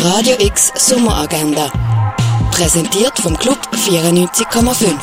Radio X Sommeragenda. Präsentiert vom Club 94,5.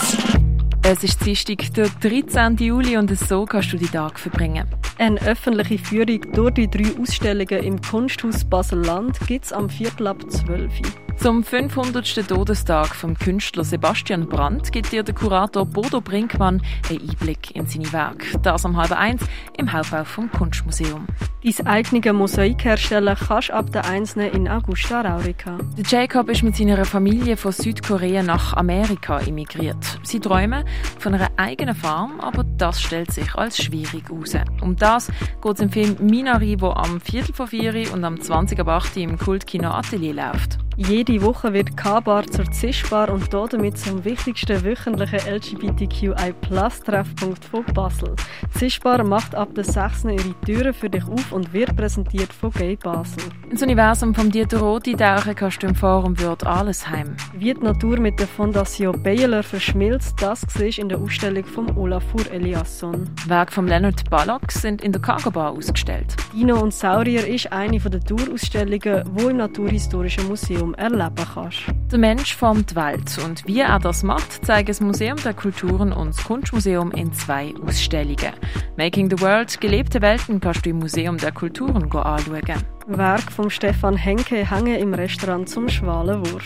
Es ist Dienstag, der 13. Juli und so kannst du die Tag verbringen. Eine öffentliche Führung durch die drei Ausstellungen im Kunsthaus Basel-Land gibt es am Viertel ab 12 Uhr. Zum 500. Todestag vom Künstler Sebastian Brandt gibt dir der Kurator Bodo Brinkmann einen Einblick in seine Werke. Das um halb eins im Hauptbau vom Kunstmuseum. Dein eigene Mosaik herstellen kannst ab der Einzelnen in Augusta Raurica. Der Jacob ist mit seiner Familie von Südkorea nach Amerika emigriert. Sie träumen von einer eigenen Farm, aber das stellt sich als schwierig heraus. Um das geht es im Film Minari, wo am Viertel vor vier und am 20 ab 8 im Kultkino Atelier läuft. Jede Woche wird K-Bar zur Zischbar und damit zum wichtigsten wöchentlichen LGBTQI-Plus-Treffpunkt von Basel. Zischbar macht ab der 6. ihre Türen für dich auf und wird präsentiert von Gay Basel. Ins Universum vom Dieter Roti tauchen kannst du im Forum Würd alles heim. Wie die Natur mit der Fondation Baylor verschmilzt, das siehst in der Ausstellung von Olafur Eliasson. Werke von Leonard Ballock sind in der Cargo Bar ausgestellt. Dino und Saurier ist eine der Tourausstellungen, die im Naturhistorischen Museum Museum erleben kannst. Der Mensch formt die Welt und wie er das macht, zeigen das Museum der Kulturen und das Kunstmuseum in zwei Ausstellungen. Making the World, gelebte Welten kannst du im Museum der Kulturen anschauen. Werk von Stefan Henke hängen im Restaurant zum Schwalenwurf.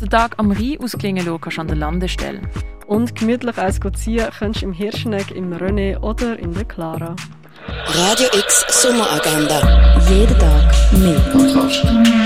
Den Tag am Rhein ausklingen kannst du an der Landestelle. Und gemütlich eins ziehen kannst du im Hirschneck, im René oder in der Clara. Radio X Sommeragenda. Jeden Tag mehr.